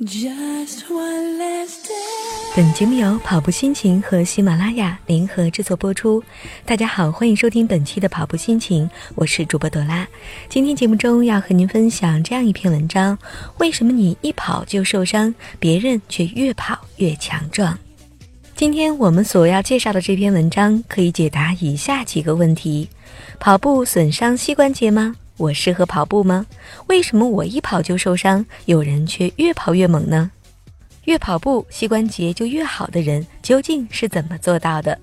Just one last day。本节目由跑步心情和喜马拉雅联合制作播出。大家好，欢迎收听本期的跑步心情，我是主播朵拉。今天节目中要和您分享这样一篇文章：为什么你一跑就受伤，别人却越跑越强壮？今天我们所要介绍的这篇文章可以解答以下几个问题：跑步损伤膝关节吗？我适合跑步吗？为什么我一跑就受伤，有人却越跑越猛呢？越跑步膝关节就越好的人究竟是怎么做到的？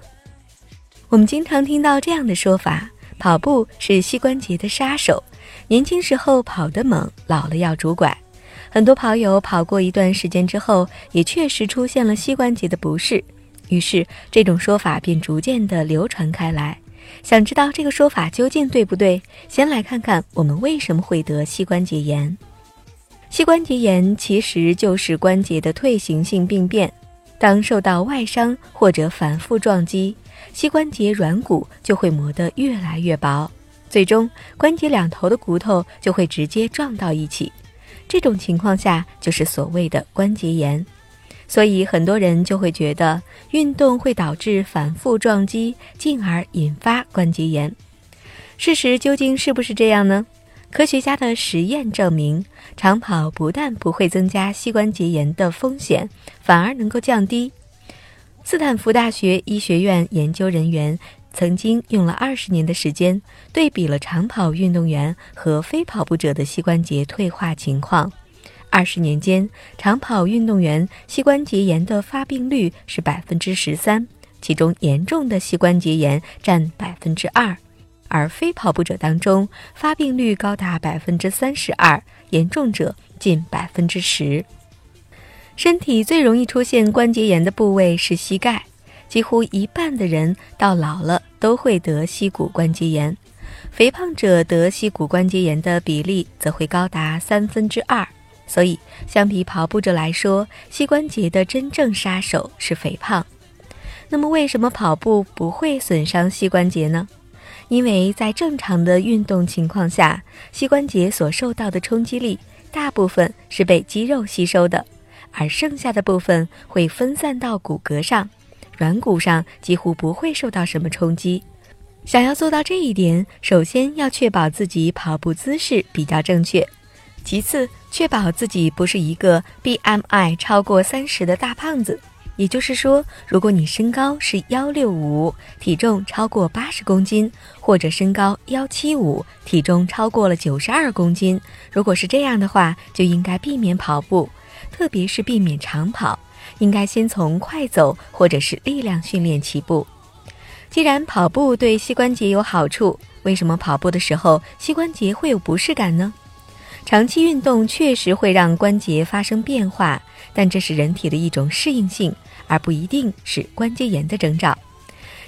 我们经常听到这样的说法：跑步是膝关节的杀手，年轻时候跑得猛，老了要拄拐。很多跑友跑过一段时间之后，也确实出现了膝关节的不适，于是这种说法便逐渐的流传开来。想知道这个说法究竟对不对？先来看看我们为什么会得膝关节炎。膝关节炎其实就是关节的退行性病变。当受到外伤或者反复撞击，膝关节软骨就会磨得越来越薄，最终关节两头的骨头就会直接撞到一起。这种情况下就是所谓的关节炎。所以很多人就会觉得运动会导致反复撞击，进而引发关节炎。事实究竟是不是这样呢？科学家的实验证明，长跑不但不会增加膝关节炎的风险，反而能够降低。斯坦福大学医学院研究人员曾经用了二十年的时间，对比了长跑运动员和非跑步者的膝关节退化情况。二十年间，长跑运动员膝关节炎的发病率是百分之十三，其中严重的膝关节炎占百分之二，而非跑步者当中发病率高达百分之三十二，严重者近百分之十。身体最容易出现关节炎的部位是膝盖，几乎一半的人到老了都会得膝骨关节炎，肥胖者得膝骨关节炎的比例则会高达三分之二。所以，相比跑步者来说，膝关节的真正杀手是肥胖。那么，为什么跑步不会损伤膝关节呢？因为在正常的运动情况下，膝关节所受到的冲击力大部分是被肌肉吸收的，而剩下的部分会分散到骨骼上，软骨上几乎不会受到什么冲击。想要做到这一点，首先要确保自己跑步姿势比较正确。其次，确保自己不是一个 BMI 超过三十的大胖子。也就是说，如果你身高是幺六五，体重超过八十公斤，或者身高幺七五，体重超过了九十二公斤，如果是这样的话，就应该避免跑步，特别是避免长跑，应该先从快走或者是力量训练起步。既然跑步对膝关节有好处，为什么跑步的时候膝关节会有不适感呢？长期运动确实会让关节发生变化，但这是人体的一种适应性，而不一定是关节炎的征兆。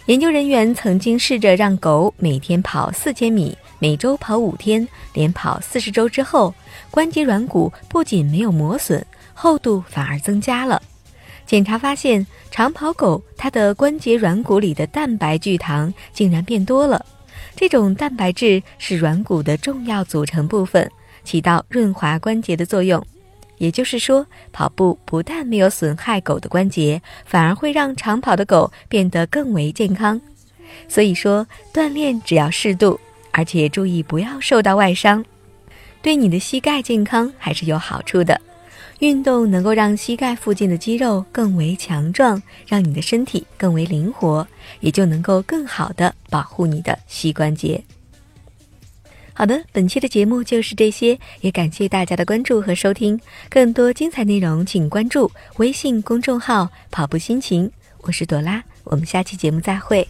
研究人员曾经试着让狗每天跑四千米，每周跑五天，连跑四十周之后，关节软骨不仅没有磨损，厚度反而增加了。检查发现，长跑狗它的关节软骨里的蛋白聚糖竟然变多了。这种蛋白质是软骨的重要组成部分。起到润滑关节的作用，也就是说，跑步不但没有损害狗的关节，反而会让长跑的狗变得更为健康。所以说，锻炼只要适度，而且注意不要受到外伤，对你的膝盖健康还是有好处的。运动能够让膝盖附近的肌肉更为强壮，让你的身体更为灵活，也就能够更好的保护你的膝关节。好的，本期的节目就是这些，也感谢大家的关注和收听。更多精彩内容，请关注微信公众号“跑步心情”。我是朵拉，我们下期节目再会。